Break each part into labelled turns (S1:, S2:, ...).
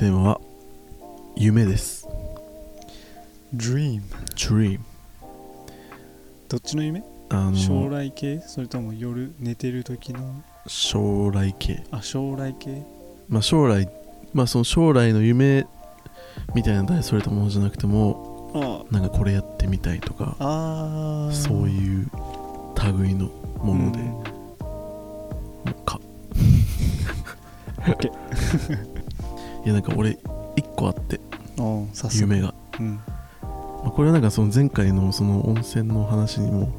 S1: テーマは夢です。
S2: Dream
S1: Dream
S2: どっちの夢？
S1: あの
S2: 将来系？それとも夜寝てる時の？
S1: 将来系。
S2: あ将来系。
S1: まあ将来、まあその将来の夢みたいな大それたものじゃなくても、
S2: あ
S1: なんかこれやってみたいとか、
S2: あー
S1: そういう類のもので、
S2: うん。
S1: か。いやなんか俺一個あって
S2: ああさすが
S1: 夢が。
S2: うん。
S1: まあこれはなんかその前回のその温泉の話にも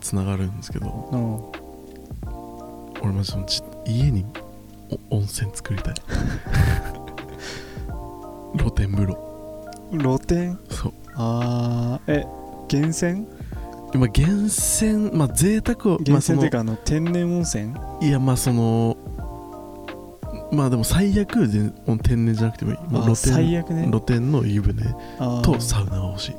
S1: つながるんですけど、
S2: あ
S1: 俺マジそのち家にお温泉作りたい。露天風呂。
S2: 露天？
S1: そう。
S2: ああ。え源泉？
S1: 今源泉まあ贅沢を
S2: 源泉っていう
S1: ま
S2: かあの天然温泉？
S1: いやまあそのまあでも最悪で天然じゃなくてもいい。もう
S2: あ
S1: 露天
S2: 最悪ね。
S1: 露天の湯船とサウナが欲しい。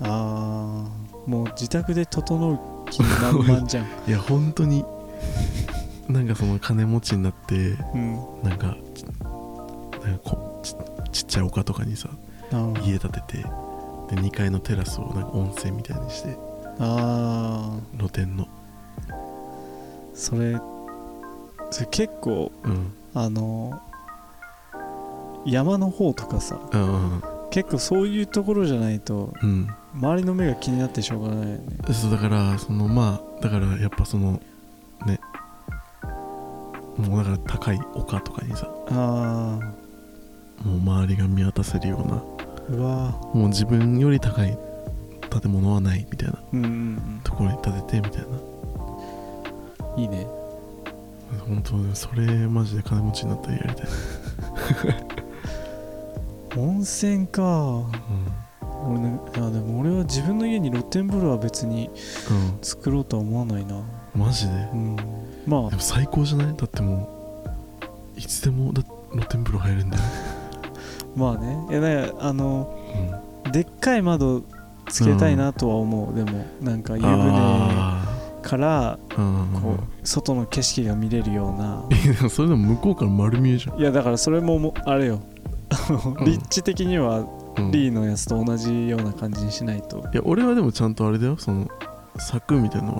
S2: あー。もう自宅で整う気満々じゃん。
S1: いや本当になんかその金持ちになって
S2: うん。
S1: なんかちなんかこちちっちゃい丘とかにさ家建ててで2階のテラスをなんか温泉みたいにして
S2: あ
S1: 露天の。
S2: ーそれそれ結構
S1: うん
S2: あの山の方とかさ
S1: うん
S2: 結構そういうところじゃないと
S1: うん。
S2: 周りの目が気になってしょうがないよね。
S1: そうだからそのまあだからやっぱそのね。もうだから高い丘とかにさ
S2: あ
S1: もう周りが見渡せるような。
S2: あうわ。
S1: もう自分より高い建物はないみたいな。
S2: うんうんうん。
S1: ところに建ててみたいな。い
S2: いね
S1: 本当ねそれマジで金持ちになったらやりたい、
S2: 温泉か。
S1: う
S2: 俺ねいやでも俺は自分の家に露天風呂は別に
S1: ん。
S2: 作ろうとは思わないな。
S1: うん、マジで？
S2: うん。ま
S1: でも最高じゃない？だってもういつでもだ露天風呂入れるんだよ、
S2: あ まあね。いやだからあの
S1: うん、
S2: でっかい窓つけたいなとは思う、でもなんか湯船
S1: あ
S2: からこう外の景色が見れるような。
S1: それでも向こうから丸見えじゃん、
S2: いやだからそれももあれよ。立地的には
S1: うん。
S2: リーのやつと同じような感じにしないと。
S1: いや俺はでもちゃんとあれだよ。その柵みたいなの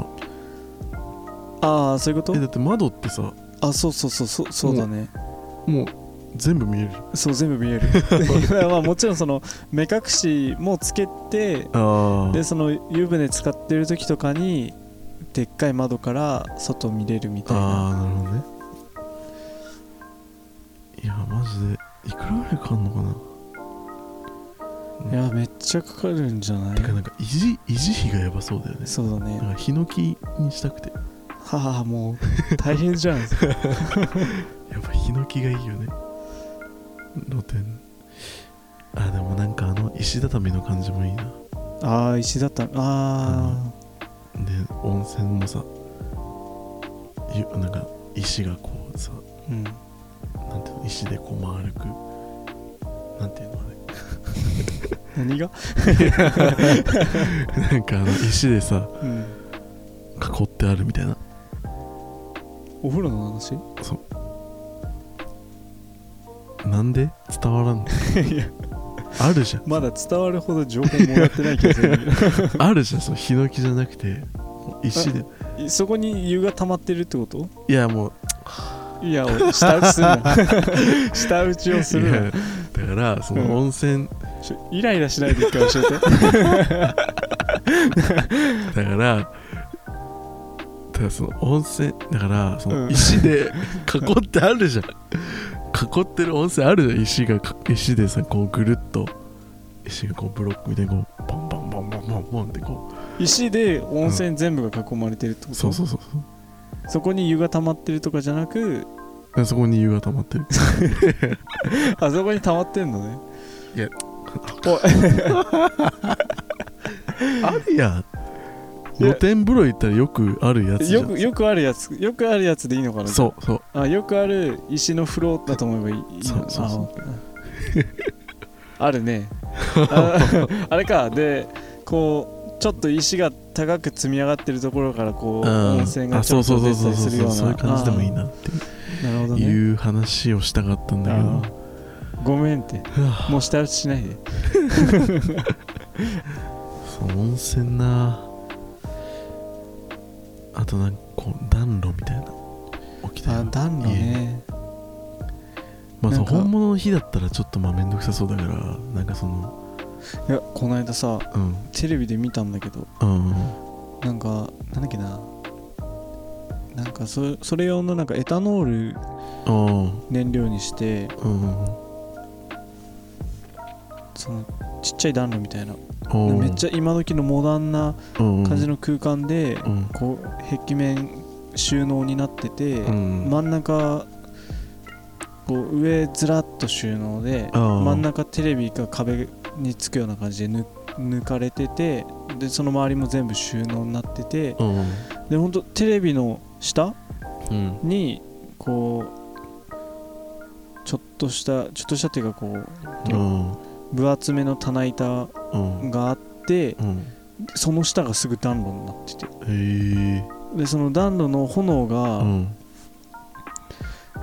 S1: は。
S2: ああそういうこと？
S1: えだって窓ってさ。
S2: あそうそうそうそうそうだね。
S1: もう全部見える。じ
S2: そう全部見える。まあもちろんその目隠しもつけてでその湯船使ってる時とかにでっかい窓から外見れるみたいな。
S1: ああなるほどね。いやマジでいくらぐらいかかんのかな？い
S2: やめっちゃかかるんじゃない？
S1: てかなんか維持維持費がやばそうだよね。
S2: そうだね。
S1: なんかヒノキにしたくて。
S2: ははもう大変じゃん。
S1: やっぱヒノキがいいよね。露天。あでもなんかあの石畳の感じもいいな。
S2: ああ石だったあ
S1: で温泉もさゆなんか石がこうさ
S2: あうん。
S1: なんていうの石でこう丸くなんていうのあ
S2: 何が？
S1: れ なんかあの石でさ
S2: うん。
S1: 囲ってあるみたいな。
S2: お風呂の話？
S1: なんで？伝わらんの？
S2: いや
S1: あるじゃん。
S2: まだ伝わるほど情報もらってない気がする
S1: あるじゃんそのヒノキじゃなくて。石で。
S2: そこに湯が溜まってるってこと？
S1: いやもう。
S2: いやおい舌打ちするな。舌打ちをするな。
S1: だからその温泉、
S2: ちょイライラしないで一回教えて。
S1: だからだからその温泉だからそ
S2: うん。
S1: の石で囲ってあるじゃん囲ってる温泉あるじゃん。石が石でさこうぐるっと。石がこうブロックみたいにこうポンポンポンポンポンポンってこ
S2: 石で温泉全部が囲まれてるってこと、
S1: うそうそうそうそう。
S2: そこに湯が溜まってるとかじゃなく
S1: でそこに湯が溜まってる。
S2: あそこに溜まってんのね。
S1: いや。
S2: お
S1: あるやん露天風呂行ったらよくあるやつじゃん。
S2: よくよくあるやつよくあるやつでいいのかな？
S1: そうそう。
S2: あよくある石の風呂だと思えばいいいいの
S1: そうそうそう。
S2: あ あるね。あ あれか。でこうちょっと石が高く積み上がってるところからこう、
S1: うん
S2: 温泉が
S1: あ
S2: ちょっと出
S1: そうそうそう。
S2: たりするような。
S1: そうそうそういう感じでもいいなって。
S2: あー。なるほどね。
S1: いう話をしたかったんだけど。
S2: あー。ごめんって。もう下打ちしないで。
S1: そう温泉な。あとなんかこう暖炉みたいな起きたよ。
S2: あ暖炉ね。
S1: まあ本物の火だったらちょっとまあ面倒くさそうだからなんかその
S2: いやこの間さ
S1: うん。
S2: テレビで見たんだけど
S1: うん
S2: なんかなんだっけな。なんかそそれ用のなんかエタノール
S1: あ
S2: 燃料にして
S1: あうん
S2: そのちっちゃい暖炉みたいな。
S1: うん
S2: めっちゃ今時のモダンな
S1: ゃ
S2: 感じの空間で
S1: うん。
S2: こう壁面収納になってて
S1: うん。
S2: 真ん中こう上ずらっと収納で真ん中テレビが壁につくような感じで抜抜かれててでその周りも全部収納になってて
S1: うん
S2: でほんとテレビの下
S1: うん。
S2: にこうちょっとしたちょっとしたっていうかこう
S1: うん
S2: 分厚めの棚板
S1: うん。
S2: があって
S1: うん。
S2: その下がすぐ暖炉になってて。でその暖炉の炎が、
S1: うん。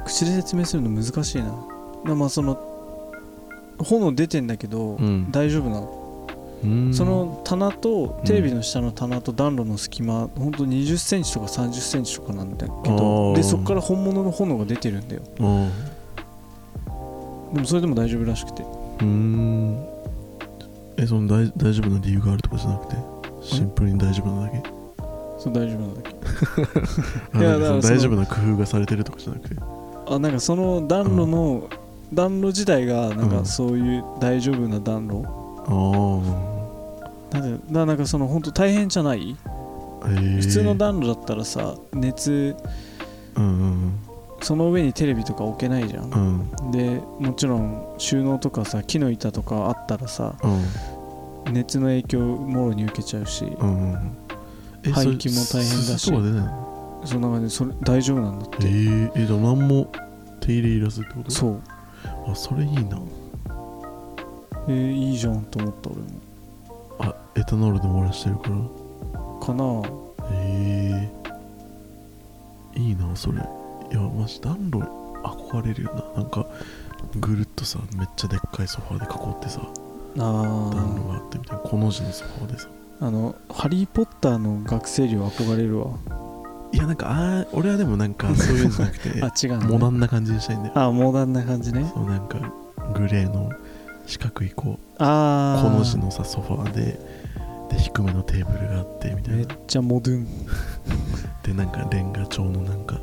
S2: 口で説明するの難しいな。でまあその炎出てんだけど、
S1: うん。
S2: 大丈夫なの、
S1: うん。
S2: その棚とテレビの下の棚と暖炉の隙間、ほんと2 0センチとか3 0センチとかなんだけ
S1: あ
S2: ど
S1: ー。
S2: でそこから本物の炎が出てるんだよ。
S1: うん。
S2: でもそれでも大丈夫らしくて
S1: うん。えその大大丈夫な理由があるとかじゃなくて？シンプルに大丈夫なだけ？
S2: そう大丈夫なんだけ。いや
S1: 大丈夫な工夫がされてるとかじゃなくて？
S2: あなんかその暖炉の、暖炉自体がなん
S1: うん。
S2: かそういう大丈夫な暖炉、
S1: あ
S2: なんでだなんかその本当大変じゃない？
S1: え
S2: 普通の暖炉だったらさ熱
S1: うんうん
S2: その上にテレビとか置けないじゃん。
S1: うん。うん
S2: でもちろん収納とかさ木の板とかあったらさ
S1: うん。
S2: 熱の影響もろに受けちゃうし
S1: うん。うんえ
S2: 排気も大変だし。
S1: それすすとか出ないの
S2: それ大丈夫なんだって。
S1: えー、えじゃあ何も手入れいらずってこと？
S2: そう。
S1: あそれいいな。
S2: えーいいじゃんと思った俺も。
S1: あエタノールで漏らしてるから？
S2: かな
S1: へえいいなそれいやマジ暖炉憧れるよな。なんかぐるっとさめっちゃでっかいソファーで囲ってさ
S2: あ
S1: 暖炉
S2: ー
S1: があってみたいな。この字のソファーでさ。
S2: あの「ハリー・ポッター」の学生寮憧れるわ。
S1: いやなんかあー俺はでもなんかそういうんじゃなくて
S2: あ違うの、ね、
S1: モダンな感じにしたいんだよ。
S2: あモダンな感じね。
S1: そうなんかグレーの四角いこう
S2: ああ
S1: この字のさソファーでで低めのテーブルがあってみたい
S2: めっ
S1: な
S2: ちゃモドゥン。
S1: でなんかレンガ調のなんか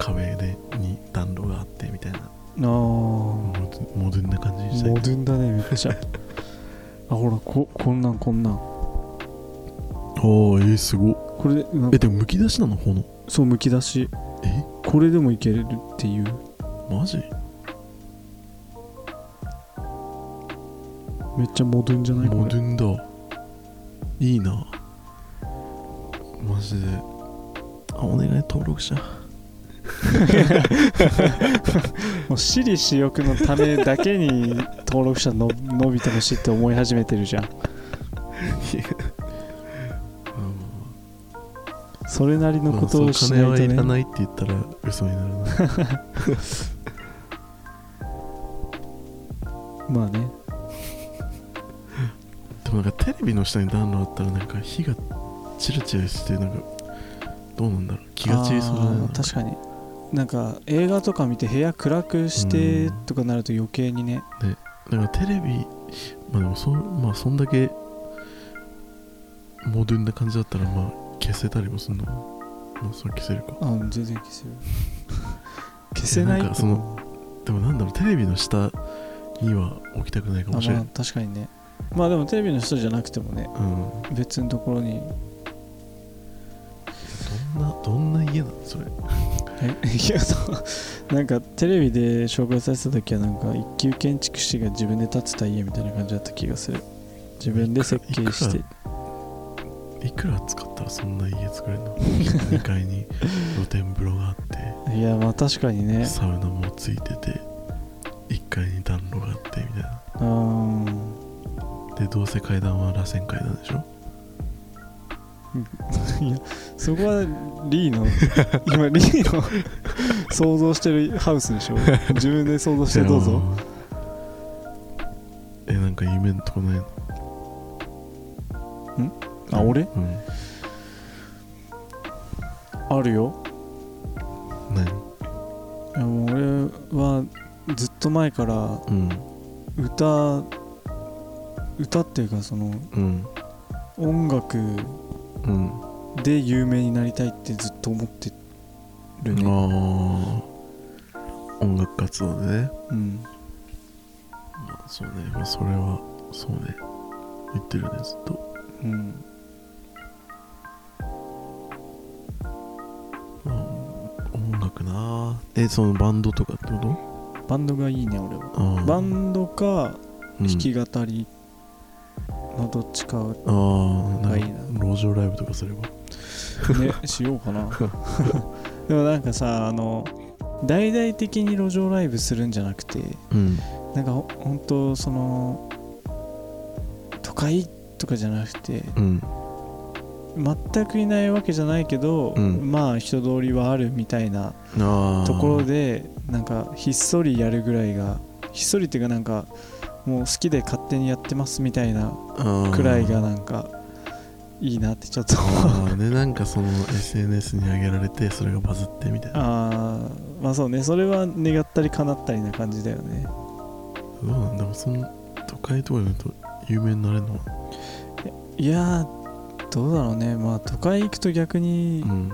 S1: 壁でに暖炉があってみたいな。
S2: ああモ
S1: モドモドゥンな感じにしたい。
S2: ドゥンだねめっちゃ。あほらここんなんこんなん。
S1: おーえー、すごっ。
S2: これで
S1: えでもむき出しなの炎？
S2: そうむき出し。
S1: え？
S2: これでもいけるっていう。
S1: マジ？
S2: めっちゃモドゥンじゃない？
S1: モドゥンだ。いいな。マジで。あお願い登録者
S2: もう私利私欲のためだけに登録者の伸びてほしいって思い始めてるじゃん。それなりのことをしないと
S1: 金はいら
S2: ね。
S1: ないって言ったら嘘になるな
S2: まあね
S1: でもなんかテレビの下に暖炉あったらなんか火がチラチラしてなんかどうなんだろう。気が散りそうじゃな
S2: 確かになんか映画とか見て部屋暗くしてとかなると余計にね。
S1: だからテレビまあでもそ,、まあ、そんだけモダンな感じだったらまあ消せたりもするの？まあそれ消せるか。
S2: あ全然消せる。消せない
S1: かそのでもなんだろうテレビの下には置きたくないか
S2: あ
S1: もしれない、
S2: まあ確かにね。まあでもテレビの下じゃなくてもね
S1: うん。
S2: 別のところに。
S1: どんなどんな家なの？それ。
S2: えい。やそうなんかテレビで紹介されてた時はなんか一級建築士が自分で建てた家みたいな感じだった気がする。自分で設計して。
S1: いくら使ったらそんな家作れるの？2階に露天風呂があって。
S2: いやまあ確かにね。
S1: サウナもついてて1階に暖炉があってみたいな。
S2: うー。ん
S1: でどうせ階段は螺旋階段でしょ？
S2: いやそこはリーの今リーの想像してるハウスでしょ？自分で想像してどうぞ。
S1: えなんか夢のとこないの？
S2: あ俺？
S1: うん。
S2: あるよ。
S1: 何？
S2: 俺はずっと前から
S1: うん。
S2: 歌歌っていうかその
S1: うん。
S2: 音楽
S1: うん。
S2: で有名になりたいってずっと思ってるね。
S1: ああ音楽活動でね。
S2: うん。
S1: まあそうね。まあそれはそうね。言ってるねずっと。
S2: うん。
S1: まあ音楽なえそのバンドとかってこ
S2: バンドがいいね俺は。
S1: とあー。
S2: バンドか
S1: うん。
S2: 弾き語りのどっちかがいい
S1: な。路上ライブとかすれば。
S2: ねしようかな。でもなんかさあの大々的に路上ライブするんじゃなくて
S1: うん。
S2: なんかほほんとその都会とかじゃなくて
S1: うん。
S2: 全くいないわけじゃないけど、
S1: うん。
S2: まあ人通りはあるみたいなところでなんかひっそりやるぐらいがひっそりっていうかなんかもう好きで勝手にやってますみたいなくらいがなんかいいなってちょっと
S1: ああでなんかその SNS に上げられてそれがバズってみたいな。
S2: あーまあそうねそれは願ったり叶ったりな感じだよね。
S1: どうなんだろうその都会とかで言うと有名になれるの
S2: いやーどうだろうね。まあ都会行くと逆に
S1: うん。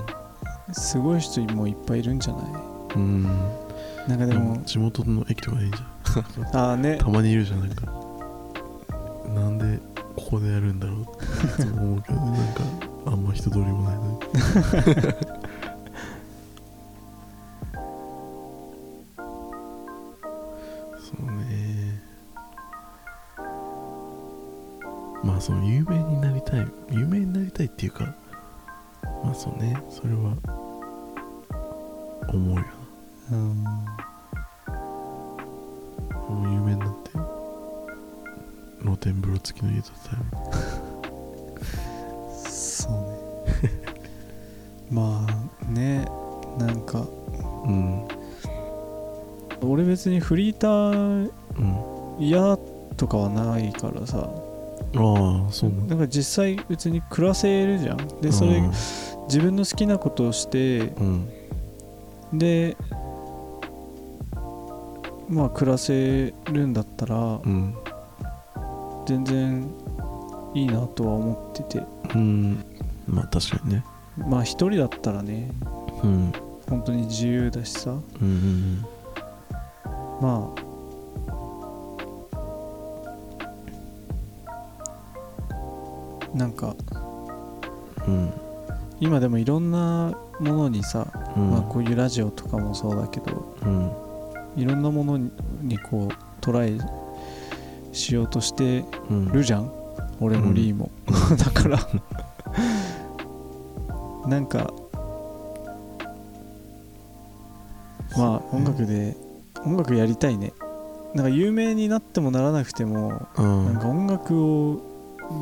S2: すごい人もいっぱいいるんじゃない？
S1: うん。
S2: なんかでも
S1: 地元の駅とかでいいじゃ
S2: ああね。
S1: ん たまにいるじゃんなんか。なんでここでやるんだろう？っていつも思うけどなんかあんま人通りもないのに。そうね。まあその有名になりたい。有名になりたいっていうかまあそうね。それは思うよ
S2: うん。
S1: なもう有名になって露天風呂付きの家建てたよ
S2: そうね。まあねなんか
S1: うん。
S2: 俺別にフリーター
S1: うん
S2: 嫌とかはないからさ。
S1: ああそうなんだ
S2: なんか実際別に暮らせるじゃん。でそれ自分の好きなことをして
S1: うん。
S2: でまあ暮らせるんだったら
S1: うん。
S2: 全然いいなとは思ってて。
S1: うん。まあ確かにね。
S2: まあ一人だったらね
S1: うん。
S2: 本当に自由だしさ。
S1: うんうん
S2: まあなんか
S1: うん。
S2: 今でもいろんなものにさ、
S1: うん。
S2: まあ、こういうラジオとかもそうだけど
S1: うん
S2: いろんなものににこうトライしようとして
S1: うん。
S2: るじゃん。俺もリーも、だから。なんかまあ音楽で音楽やりたいね。なんか有名になってもならなくても
S1: うん。
S2: なんか音楽を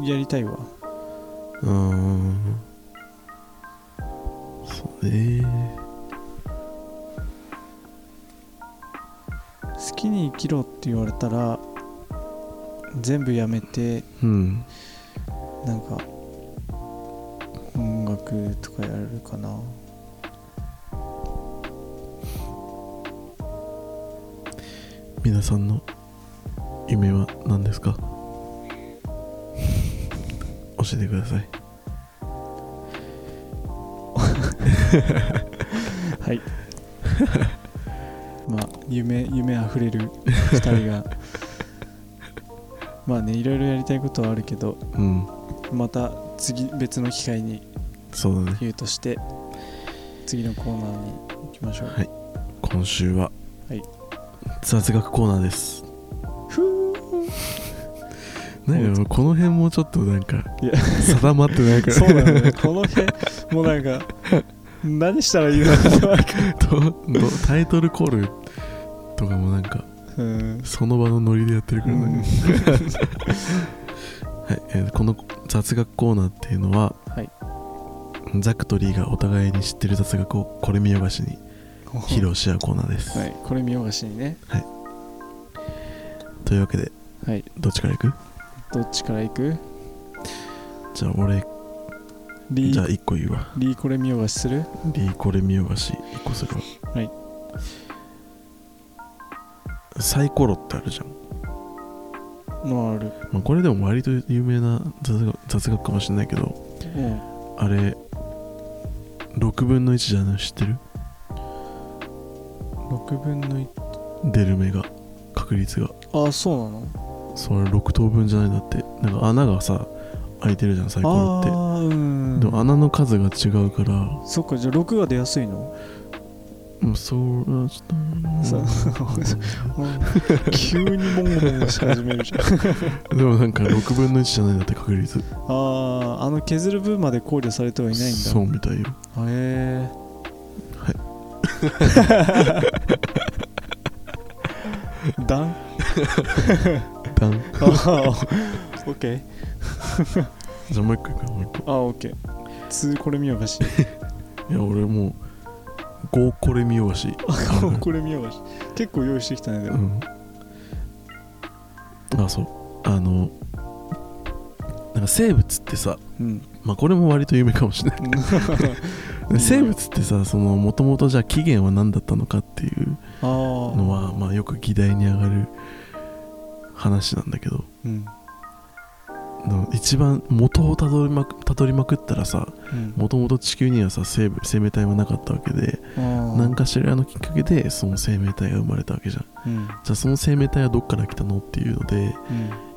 S2: やりたいわ。
S1: うん。そうね
S2: きに生きろって言われたら全部やめて
S1: うん。
S2: なんか音楽とかやるかな。
S1: 皆さんの夢は何ですか？教えてください。
S2: はい。ま あ夢夢あふれる2人が。まあねいろいろやりたいことはあるけど
S1: うん。
S2: また次別の機会に
S1: そうだね。
S2: 言うとして次のコーナーに行きましょう。
S1: はい。今週は、
S2: はい。
S1: 雑学コーナーです。
S2: ふー
S1: なんかこの辺もちょっとなんか定まってないから。
S2: そうだよね。この辺もうなんか何したらいいのか
S1: タイトルコールとかもなんか
S2: うん。
S1: その場のノリでやってるからね、
S2: うん。
S1: はいえーこの雑学コーナーっていうのは、
S2: はい。
S1: ザクとリーがお互いに知ってる雑学をこれ見よがしに披露し合うコーナーです、
S2: はいこれ見よがしにね。
S1: というわけで
S2: はい。
S1: どっちからいく？
S2: どっちから行く？
S1: じゃあ俺
S2: リー。
S1: じゃあ1個言うわ。
S2: リーこれ見よがしする？
S1: リーこれ見よがし1個するわ
S2: はい
S1: サイコロってあるじゃん、
S2: のある。
S1: まあ、これでも割と有名な雑学かもしれないけど
S2: うん。
S1: あれ6分の1じゃないの知ってる
S2: ？6分の1
S1: 出る目が確率が。
S2: あそうなの？
S1: それ6等分じゃないんだって。なんか穴がさ開いてるじゃんサイコロって。でも穴の数が違うから。
S2: そっかじゃあ6が出やすいの？
S1: もうそ
S2: う
S1: ょっと
S2: 急にモンゴモンゴし始めるじゃん
S1: でもなんか6分の1じゃないんだって確率。
S2: あああの削る分まで考慮されてはいないんだ。
S1: そうみたいよ。
S2: へえはい。ダン？
S1: ダン。
S2: あ あオッケー。
S1: じゃあもう一個いくよもう一個。
S2: あオッケー。2これ見よがし
S1: いや俺もう5これ見ようし。
S2: これ見よがし。結構用意してきたねでも。
S1: うん。あそう。あのなんか生物ってさ
S2: うん。
S1: まあこれも割と有名かもしれない。で 生物ってさそのもともとじゃあ起源は何だったのかっていうのは、まあ、よく議題に上がる話なんだけど。
S2: うん。
S1: の一番元をたどりまくたどりまくったらさ
S2: うん。
S1: もともと地球にはさ生物生命体はなかったわけで何かしらのきっかけでその生命体が生まれたわけじゃん。
S2: うん。
S1: じゃあその生命体はどっから来たのっていうので
S2: うん。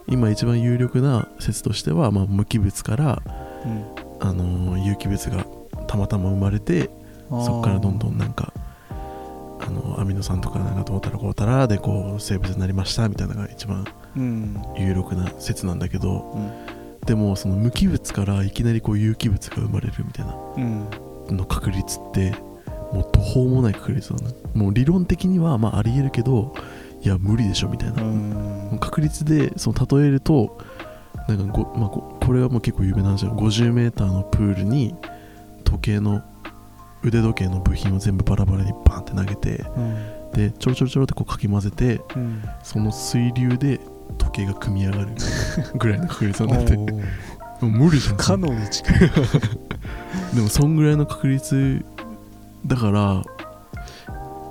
S1: 今一番有力な説としては、まあ、無機物から、
S2: うん。
S1: あのー有機物がたまたま生まれてそこからどんどんなんかあのアミノ酸とかなんかどうたらこうたらでこう生物になりましたみたいなのが一番
S2: うん。
S1: 有力な説なんだけど
S2: うん。
S1: でもその無機物からいきなりこう有機物が生まれるみたいな
S2: うん。
S1: の確率ってもう途方もない確率なの。もう理論的にはまあありえるけどいや無理でしょみたいな、
S2: うん。
S1: 確率でその例えるとなんかご、まあ、ここれはもう結構有名な話だ 50m のプールに時計の腕時計の部品を全部バラバラにバンって投げて
S2: うん。
S1: でちょろちょろちょろってこうかき混ぜて
S2: うん。
S1: その水流で時計が組み上がる ぐらいの確率なんだってもう無理じゃん。
S2: 可能に近い。
S1: でもそんぐらいの確率だから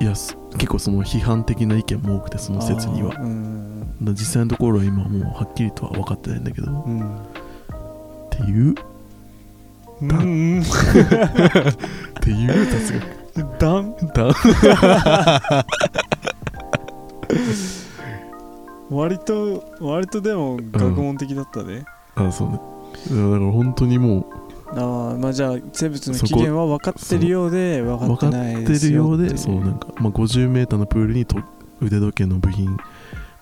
S1: いやす結構その批判的な意見も多くてその説には。
S2: うん。
S1: 実際のところは今もうはっきりとは分かってないんだけどっ
S2: うん。
S1: ていう。
S2: うん。うん
S1: っていう雑学
S2: ダン
S1: だ
S2: 割と割とでも学問的だったね、
S1: あそうね。だから本当にも
S2: ああまあじゃあ生物の起源は分かってるようで分かってないです
S1: るよう。で
S2: よってい
S1: そうなんか、まあ、50m のプールにと腕時計の部品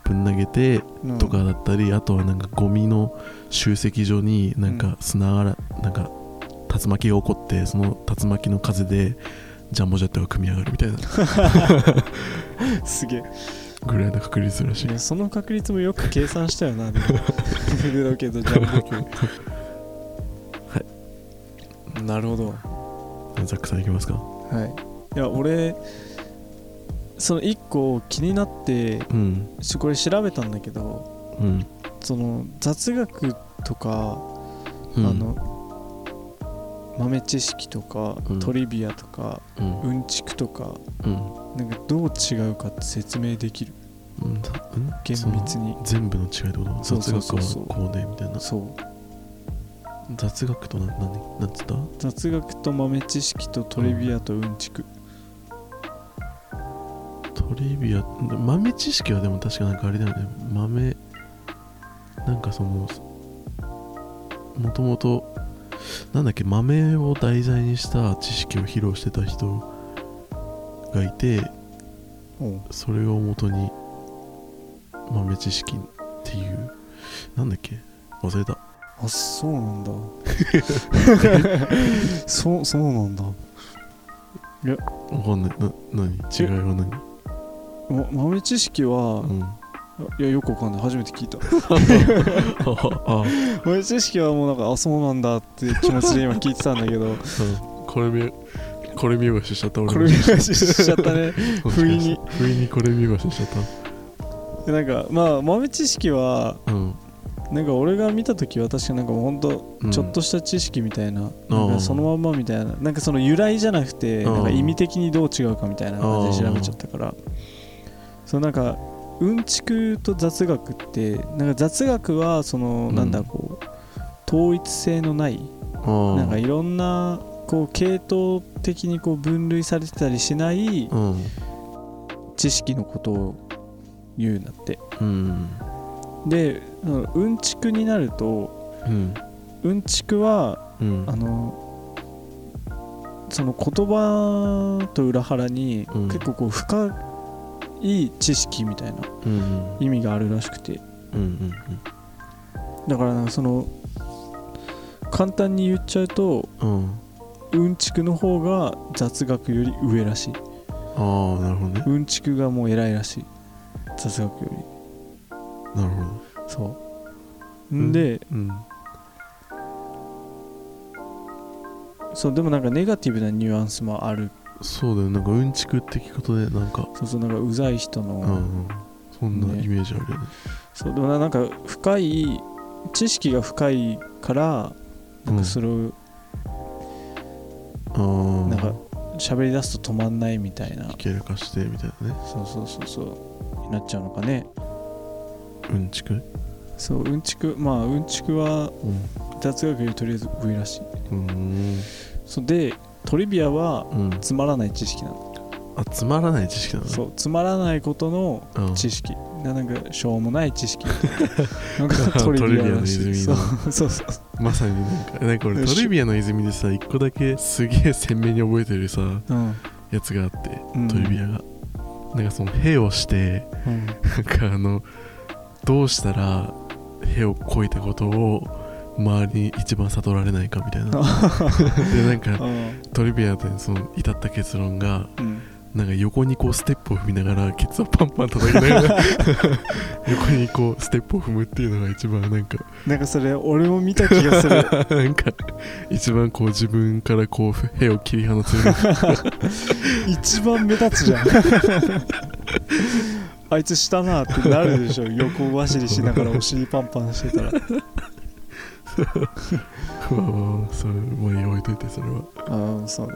S1: ぶん投げて
S2: うん。
S1: とかだったり、あとはなんかゴミの集積所になんか砂がら、なんか竜巻が起こってその竜巻の風でジャンボジェットが組み上がるみたいな。
S2: すげえ。
S1: ぐらいの確率らしい。
S2: その確率もよく計算したよなでも 腕時計とジャンボ機はい。なるほど。
S1: ザックさんいきますか。
S2: はい。いや俺その1個気になって
S1: うん。
S2: これ調べたんだけど
S1: うん、
S2: その雑学とか、
S1: うん、
S2: あの豆知識とか、
S1: うん。
S2: トリビアとか
S1: うん。
S2: うんちくとか
S1: うん。
S2: なんかどう違うかって説明できる？
S1: うん。だうん？
S2: 厳密に。
S1: 全部の違いってこと？雑学はこうでみたいな。
S2: そう。
S1: 雑学とな何？なんつった？
S2: 雑学と豆知識とトリビアとうんちく、
S1: トリビア豆知識はでも確かなんかあれだよね。豆なんかそのもともとなんだっけ豆を題材にした知識を披露してた人がいてそれをもとに豆知識っていう。なんだっけ忘れた。
S2: あそうなんだ。そうそうなんだ。
S1: わかんない。な何？違いは何？
S2: ま豆知識は
S1: うん
S2: いやよくわかんない。初めて聞いた。
S1: ああ。
S2: 豆知識はもうなんかあそうなんだって気持ちで今聞いてたんだけど。
S1: うん。これ見これ見よがししちゃった俺
S2: これ見返ししちゃったね。不意に。
S1: 不意にこれ見よがししちゃっ
S2: でなんかまあ豆知識は
S1: たうん。
S2: なんか俺が見た時は確かなんかもうほんと
S1: うん。
S2: ちょっとした知識みたいな,、なんかそのまんまみたいな。なんかその由来じゃなくてなんか意味的にどう違うかみたいな感じで調べちゃったから。そうなんかうんちくと雑学ってなんか雑学はその
S1: うん。
S2: なんだこう統一性のないなんかいろんなこう系統的にこう分類されてたりしない
S1: うん。
S2: 知識のことを言うんだって。
S1: うん。
S2: でうんうんちくになると
S1: うん。
S2: うんちくは
S1: うん。
S2: あのその言葉と裏腹に
S1: うん。
S2: 結構こう深い知識みたいな
S1: うん
S2: 意味があるらしくて。
S1: うんうん
S2: だからその簡単に言っちゃうと
S1: うん。
S2: うんちくの方が雑学より上らしい。
S1: ああなるほどね。
S2: うんちくがもう偉いらしい。雑学より。
S1: なるほど。
S2: そう、ん、で
S1: うん。
S2: そうでもなんかネガティブなニュアンスもある
S1: そうだよなんかうんちくって聞くことでなんか
S2: そうそうなんかうざい人の、
S1: うんうんそんな
S2: ね。
S1: イメージあるよね。
S2: そうでもなんか深い知識が深いからなんかそれを
S1: ああ
S2: なんか喋り出すと止まんないみたいな。
S1: ひけらかしてみたいなね。
S2: そうそうそうそうになっちゃうのかね。
S1: うんちく？
S2: そううんちくまあうんちくは
S1: うん。
S2: 雑学よりとりあえず上らしい。
S1: うん。
S2: そうでトリビアは
S1: うん。
S2: つまらない知識なの
S1: あつまらない知識なの
S2: そうつまらないことの
S1: うん。
S2: 知識。ななんかしょうもない知識。なんかトリビアらしい
S1: トリビアの泉
S2: そう
S1: の
S2: そうそう。
S1: まさになんか。なんか俺
S2: よし
S1: トリビアの泉でさ一個だけすげえ鮮明に覚えてるさ
S2: うん。
S1: やつがあって
S2: うん。
S1: トリビアが。なんかその兵をして
S2: うん。
S1: なんかあのどうしたら兵をこいたことを周りに一番悟られないかみたいな。でなんかトリビアでその至った結論が
S2: うん。
S1: なんか横にこうステップを踏みながらケツをパンパン叩きながら 横にこうステップを踏むっていうのが一番なんか
S2: なんかそれ俺も見た気がする。
S1: なんか一番こう自分からこう兵を切り離せる。
S2: 一番目立つじゃん。あいつしたなってなるでしょ。横走りしながらお尻パンパンしてたら
S1: まあまあそれまあ置いといてそれは。
S2: ああそうね。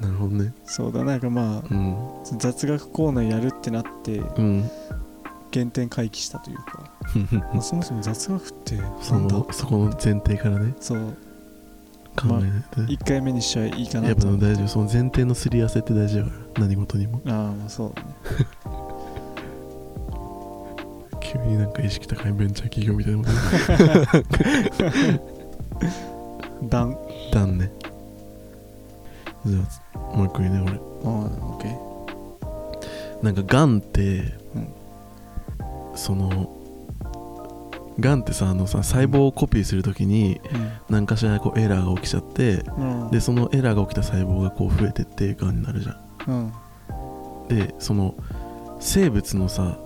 S1: なるほどね。
S2: そうだなんかまあ
S1: うん。
S2: 雑学コーナーやるってなって
S1: うん。
S2: 原点回帰したというか、まあそもそも雑学って
S1: そ
S2: なんだ？
S1: のそこの前提からね。
S2: そう。
S1: 考えないとね、
S2: 1回目にしちゃいいかな
S1: やっぱ大丈夫。その前提のすり合わせって大事だから。何事にも。
S2: ああまあそうだね
S1: 急になんか意識高いベンチャー企業みたいなこと。
S2: ダン。
S1: だんね。じゃあもう一個言うね俺。
S2: ああオッケー
S1: なんかがんって、
S2: うん。
S1: そのがんってさあのさ細胞をコピーするときに何かしらこうエラーが起きちゃって
S2: うん。
S1: でそのエラーが起きた細胞がこう増えてってがんになるじゃん。
S2: うん。
S1: でその生物のさ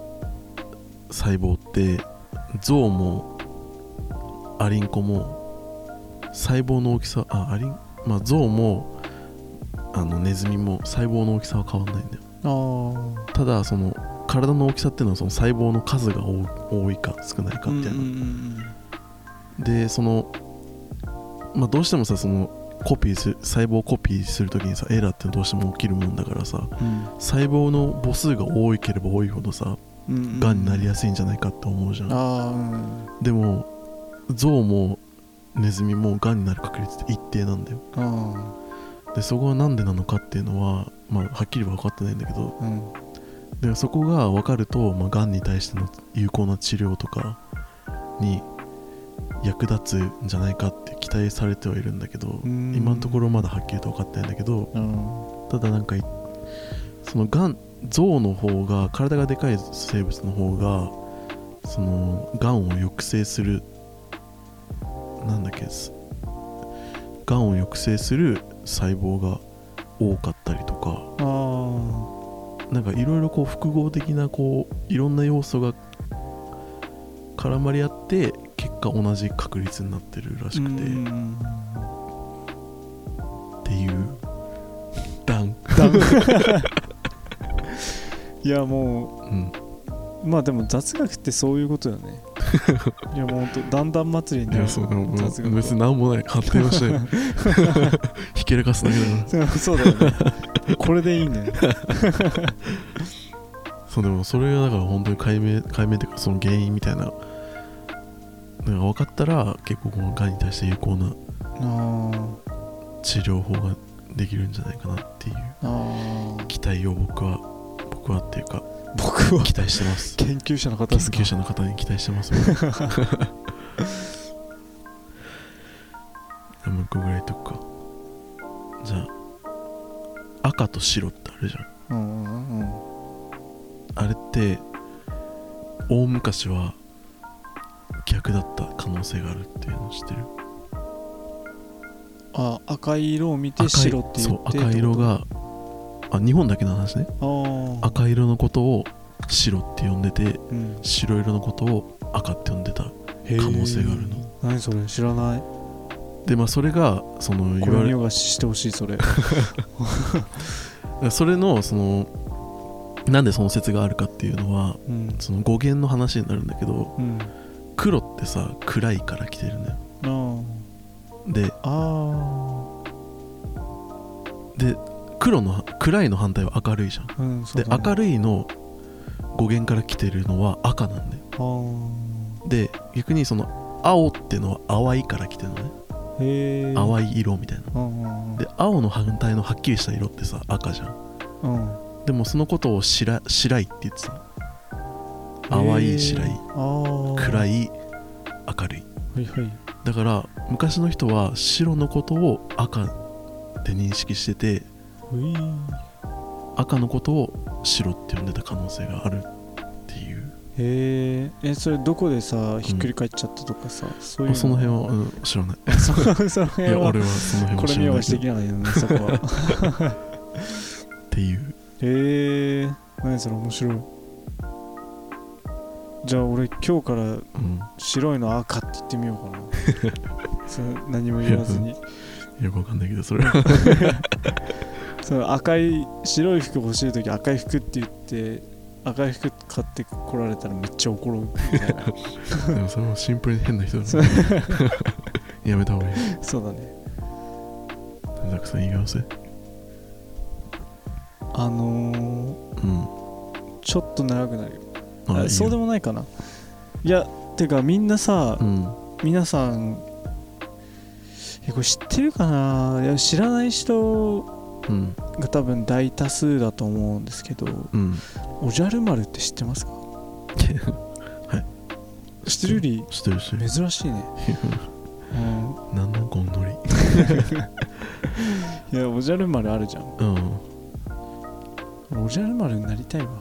S1: 細胞って象もアリンコも細胞の大きさあアリンまあ象もあのネズミも細胞の大きさは変わんないんだよ。
S2: ああ
S1: ただその体の大きさっていうのはその細胞の数が多多いか少ないかみたいな、でそのまあどうしてもさそのコピーする細胞をコピーするときにさエラーってどうしても起きるもんだからさ
S2: うん。
S1: 細胞の母数が多いければ多いほどさがんになりやすいんじゃないかって思うじゃん、
S2: うん
S1: でも象もネズミもがんになる確率って一定なんだよ。
S2: あ
S1: でそこはなんでなのかっていうのはまあはっきりは分かってないんだけど
S2: あうん。
S1: でそこが分かると、まあ、がんに対しての有効な治療とかに役立つんじゃないかって期待されてはいるんだけど
S2: うん。
S1: 今のところまだはっきりと分かってないんだけど
S2: うん。
S1: ただなんかいそのがん象の方が体がでかい生物の方がそのがんを抑制するなんだっけすがんを抑制する細胞が多かったりとか
S2: あ
S1: なんかいろいろこう複合的なこういろんな要素が絡まり合って結果同じ確率になってるら
S2: あ
S1: しくて、っ
S2: うん。
S1: ていう。段
S2: だ いやも
S1: うん。
S2: うまあでも雑学ってそういうことよね。いやもうほんとだんだん祭りになる
S1: いやそうでも
S2: 雑学。は
S1: 別に何もない勝手にしたよ。ひけらかすだけだから
S2: そうそうだよね。これでいいね。
S1: そうでもそれがだから本当に解明解明っていうかその原因みたいな。のが分かったら結構このがんに対して有効な
S2: あ
S1: 治療法ができるんじゃないかなっていう。期待を僕は僕はっていうか
S2: 僕は
S1: 期待してます。
S2: 研究者の方
S1: 研
S2: ですか？
S1: 究者の方に期待してます。僕もう一個ぐらいとくか。じゃあ赤と白ってあるじゃん。
S2: うんうんうん
S1: あれって大昔は逆だった可能性があるっていうのを知ってる？
S2: あ赤い色を見て白って言って
S1: そう赤色があ日本だけの話ね。赤色のことを白って呼んでて
S2: うん。
S1: 白色のことを赤って呼んでた
S2: 可
S1: 可能性があるの。
S2: 何それ知らない。
S1: でまあそれがその
S2: こ
S1: 言われ
S2: れ見よがししてほしいそれ。
S1: それのそのなんでその説があるかっていうのは
S2: うん。
S1: その語源の話になるんだけど
S2: うん。
S1: 黒ってさ暗いから来てるんだよ。
S2: あ
S1: で
S2: ー。あ
S1: で黒の暗いの反対は明るいじゃん。
S2: ーうんそう
S1: で明るいの語源から来てるのは赤なんだよ。で逆にその青ってのは淡いから来てるのね。淡い色みたいな。で青の反対のはっきりした色ってさ赤じゃん。
S2: うん。
S1: でもそのことを白白いって言ってた。の淡い白い。暗い明るい。
S2: はいはい。
S1: だから昔の人は白のことを赤って認識してて
S2: うい
S1: 赤のことを白って呼んでた可能性があるっていう、
S2: へええそれどこでさひっくり返っちゃったとかさ、そういう
S1: その辺は、うん、知らない。
S2: そその
S1: い
S2: 辺は
S1: や俺はその辺
S2: こ
S1: は知
S2: れ見よがし
S1: らないけど
S2: できない。よねそこは。
S1: っていう。
S2: へえ何それ面白い。じゃあ俺今日から
S1: うん。
S2: 白いの赤って言ってみようかな。それ何も言わずに。
S1: よくわかんないけどそれは
S2: その赤い白い服欲しい時赤い服って言って赤い服買ってこられたらめっちゃ怒るみたいな。
S1: でもそれもシンプルに変な人だ
S2: そう。
S1: やめた方がいい。
S2: そうだね。
S1: たくさん言います
S2: あの
S1: うん。
S2: ー、ちょっと長くなるよ。
S1: あ
S2: そうでもないかな。いやてかみんなさ、
S1: うん。
S2: 皆さんえこれ知ってるかな？いや知らない人
S1: うん
S2: が多分大多数だと思うんですけど
S1: うん。
S2: おじゃる丸って知ってますか？知ってるより
S1: 知ってるし
S2: 珍しいね、うん、
S1: なんなんこのノリ
S2: いやおじゃる丸あるじゃん。
S1: うん。
S2: おじゃる丸になりたいわ。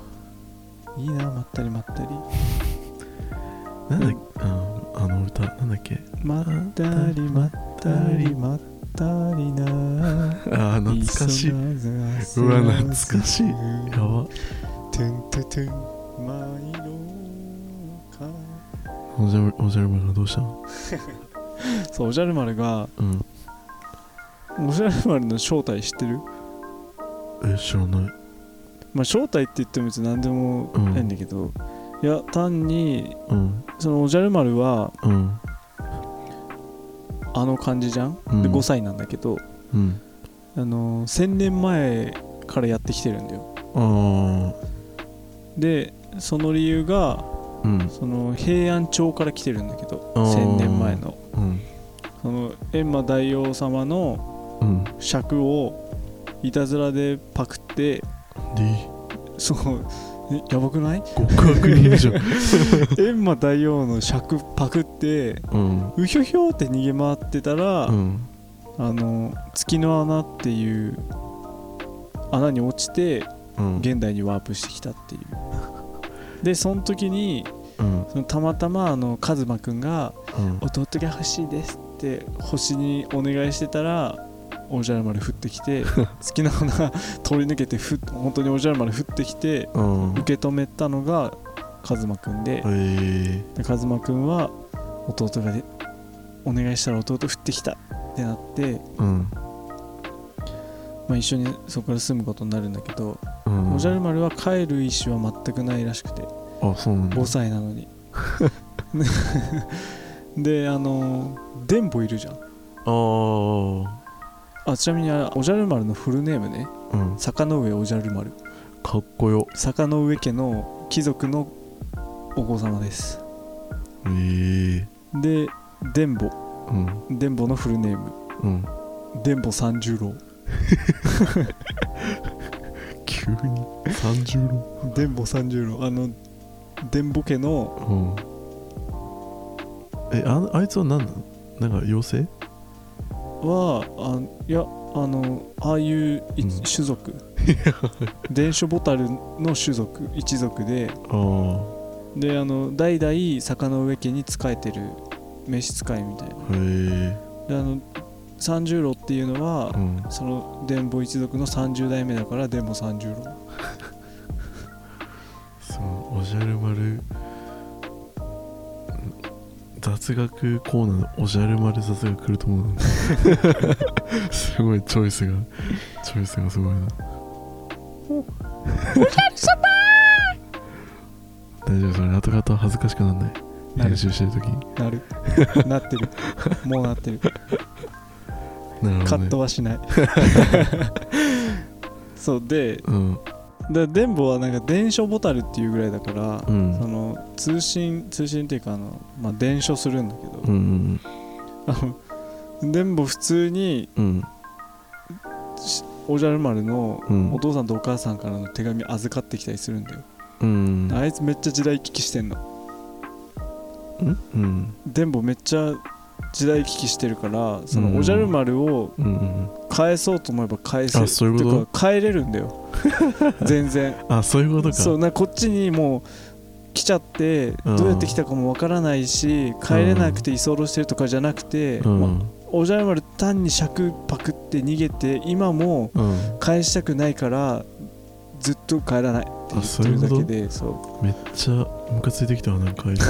S2: いいなまったりまったり。
S1: なんだっけ、うん、あの歌なんだっけ？
S2: まったりまったりまったりな
S1: ああ懐かしい。うわ懐かしい。やば。
S2: トゥントゥトゥン舞のか。
S1: おじゃるおじゃる丸がどうしたの？
S2: そうおじゃる丸が
S1: うん。
S2: おじゃる丸の正体知ってる？
S1: え知らない。
S2: まあ正体って言っても別に何でもないんだけど、いや単に
S1: うん。
S2: そのおじゃる丸は
S1: うん
S2: あの感じじゃん、
S1: うん。
S2: で5歳なんだけど
S1: うん。
S2: あの1000年前からやってきてるんだよ。
S1: あ
S2: でその理由が
S1: あうん。
S2: その平安朝から来てるんだけど
S1: あー。
S2: 1000年前の。
S1: うん。
S2: その閻魔大王様の
S1: うん。
S2: 尺をいたずらでパクって
S1: で？
S2: そう。えやばくない？
S1: 極悪人じゃん
S2: 閻魔大王の尺パクって
S1: うん。
S2: うひょひょって逃げ回ってたら、
S1: うん。
S2: あの月の穴っていう穴に落ちて
S1: うん。
S2: 現代にワープしてきたっていう。でその時に
S1: うん。
S2: そのたまたまあのカズマくんが
S1: うん「
S2: 弟が欲しいです」って星にお願いしてたらおじゃる丸降ってきて月の穴通り抜けてふ本当におじゃる丸降ってきて
S1: うん。
S2: 受け止めたのがカズマくんで
S1: え
S2: でカズマくんは弟がでお願いしたら弟降ってきたってなって、
S1: ーうん。
S2: まあ、一緒にそこから住むことになるんだけど、
S1: うん。
S2: おじゃる丸は帰る意思は全くないらしくて
S1: あそうなんだ。
S2: 5歳なのに。であの電ボいるじゃん。
S1: あー
S2: あちなみにあおじゃる丸のフルネームね。
S1: うん。
S2: 坂上おじゃる丸。
S1: かっこよ。
S2: 坂上家の貴族のお子様です。
S1: え。ー
S2: で電ボ。
S1: うん。
S2: 電ボのフルネーム。
S1: うん。
S2: 電ボ三十郎。
S1: 急に。30郎。
S2: 電ボ三十郎。あの電ボ家の
S1: うん。えああいつは何なの？なんか妖精？
S2: はあいやあのああいうい
S1: うん。
S2: 種族。伝書ボタルの種族一族で。
S1: あ
S2: であの代々坂の上家に仕えてる召使いみたいな。であの三十郎っていうのは、
S1: うん。
S2: その伝母一族の30代目だから伝母三十郎。
S1: そのおじゃる丸雑学コーナーのおじゃる丸雑学来ると思うの。すごいチョイスがチョイスがすごいな。大丈夫それ後々恥ずかしくなんない？
S2: なる。
S1: 編集してる時。に
S2: なる。なってる。もうなってる。
S1: なるほど、ね、
S2: カットはしない。そうで
S1: うん
S2: で電母はなんか伝書ボタルっていうぐらいだから、
S1: うん。
S2: その通信通信っていうかあの、まあ、伝書するんだけど、
S1: うんうん
S2: 電母普通に
S1: うん。
S2: しおじゃる丸の
S1: うん。
S2: お父さんとお母さんからの手紙預かってきたりするんだよ、
S1: うん。
S2: あいつめっちゃ時代危機してんの。
S1: うん？うん。
S2: 電母めっちゃ時代危機してるからそ
S1: うん。
S2: のおじゃる丸を
S1: うんうん
S2: 返そうと思えば返せ
S1: あそういうこと？
S2: てか帰れるんだよ。全然。
S1: あそういうことか。
S2: そうなこっちにもう来ちゃって
S1: うん。
S2: どうやって来たかもわからないし帰れなくて居候してるとかじゃなくて、
S1: うん。
S2: まおじゃる丸単に尺パクって逃げて今も
S1: うん。
S2: 返したくないからずっと帰らないって言ってるだけでそう
S1: めっちゃムカついてきたわなんかあいつ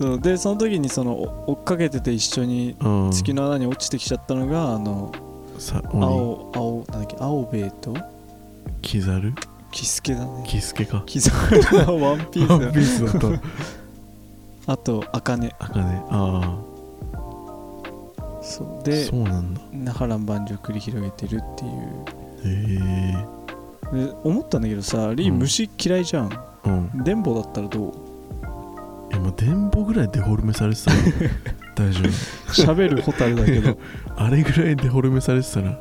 S2: そうでその時にそのお追っかけてて一緒に
S1: うん。
S2: 月の穴に落ちてきちゃったのがあの
S1: さ鬼。
S2: 青青なんだっけ青兵衛と？
S1: キザル？
S2: キスケだね。
S1: キスケか。
S2: キザルワンピース。だ
S1: ワンピースだった
S2: あと茜。
S1: あかねああ。
S2: そう。で
S1: そうなんだ。
S2: 波乱万丈繰り広げてるっていう。
S1: へえ。
S2: で思ったんだけどさリー
S1: うん。
S2: 虫嫌いじゃん。
S1: うん。
S2: 電ボだったらどう？
S1: えまあ電ボぐらいデフォルメされてたら 大丈
S2: 喋るホタルだけど。
S1: 夫 あれぐらいデフォルメされてたら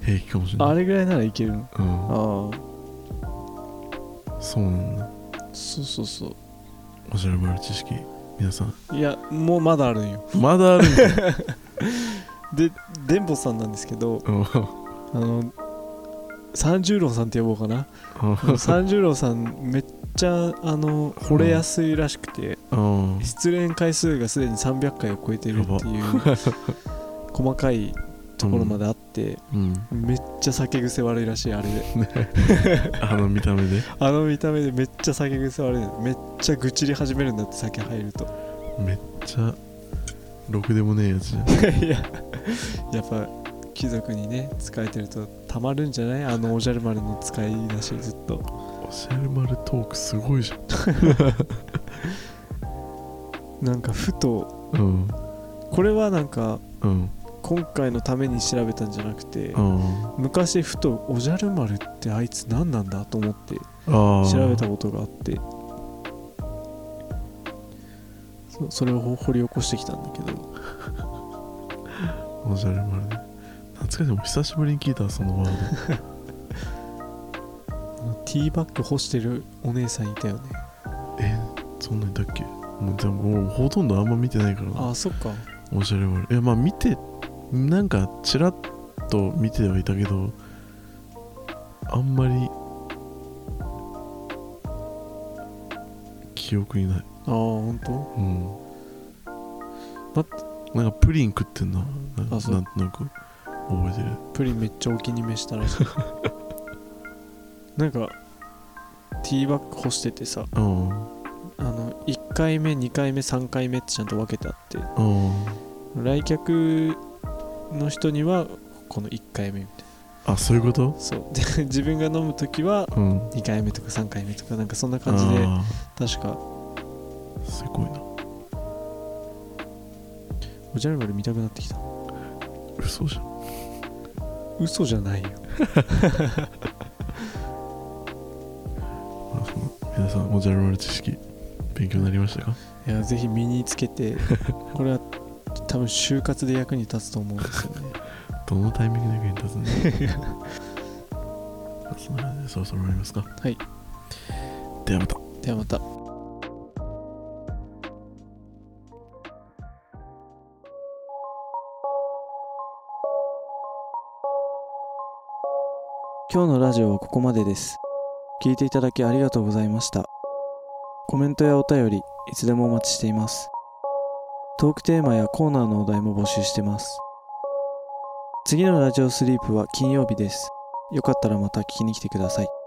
S1: 平気かもしれない。
S2: あれぐらいならいける。の
S1: うん。
S2: ああ。
S1: そうなんだ。
S2: そうそうそ
S1: おじゃる丸知識皆さん。
S2: ういやもうまだあるんよ。
S1: まだあるんだ
S2: で電ボさんなんですけど
S1: うん。
S2: あの三十郎さんって呼ぼうかな。三十郎さんめっちゃあの惚れやすいらしくて
S1: うん。
S2: 失恋回数がすでに300回を超えてるっていう 細かいところまであって、
S1: うん。
S2: めっちゃ酒癖悪いらしいあれで。
S1: あの見た目で？
S2: あの見た目でめっちゃ酒癖悪い。めっちゃ愚痴り始めるんだって酒入ると。
S1: めっちゃろくでもねえやつじゃん。
S2: いややっぱ貴族にね仕えてるとたまるんじゃない？あのおじゃる丸の使いだしずっと
S1: おじゃる丸トークすごいじゃ
S2: なんかふと
S1: んうん。
S2: これはなんか
S1: うん。
S2: 今回のために調べたんじゃなくて
S1: うん。
S2: 昔ふとおじゃる丸ってあいつ何なんだと思って調べたことがあって。そそれを掘り起こしてきたんだけど。
S1: おじゃる丸ね。懐かしい。もう久しぶりに聞いたわそのワー
S2: ティーバッグ干してるお姉さんいたよね。
S1: えそんなんいたっけ？もうでももうほとんどあんま見てないから。な
S2: ああそっか。
S1: おしゃれ丸いやまあ見てなんかちらっと見てはいたけどあんまり記憶にない。
S2: ああ本当
S1: うん。
S2: ま
S1: なんかプリン食ってんな。な
S2: あそう。
S1: なんとなく。覚えてる。
S2: プリンめっちゃお気に召したらしい なんかティーバッグ干しててさ
S1: うん。
S2: あの1回目2回目3回目ってちゃんと分けてあって
S1: うん。
S2: 来客の人にはこの1回目みたい
S1: あそういうこと？
S2: なそう。で 自分が飲む時は
S1: うん。
S2: 2回目とか3回目とかなんかそんな感じで
S1: あ
S2: 確か。
S1: ーすごいな。
S2: おじゃる丸見たくなってきた。
S1: 嘘じゃん。
S2: 嘘じゃないよ
S1: さんおじゃる丸知識勉強になりましたか？
S2: いやぜひ身につけて これは多分就活で役に立つと思うんですよね。
S1: どのタイミングで役に立つんだ？ま あそそろそろ終わりますか？
S2: はい。
S1: ではまた。
S2: ではまた。今日のラジオはここまでです聞いていただきありがとうございました。コメントやお便りいつでもお待ちしています。トークテーマやコーナーのお題も募集してます。次のラジオスリープは金曜日です。よかったらまた聞きに来てください。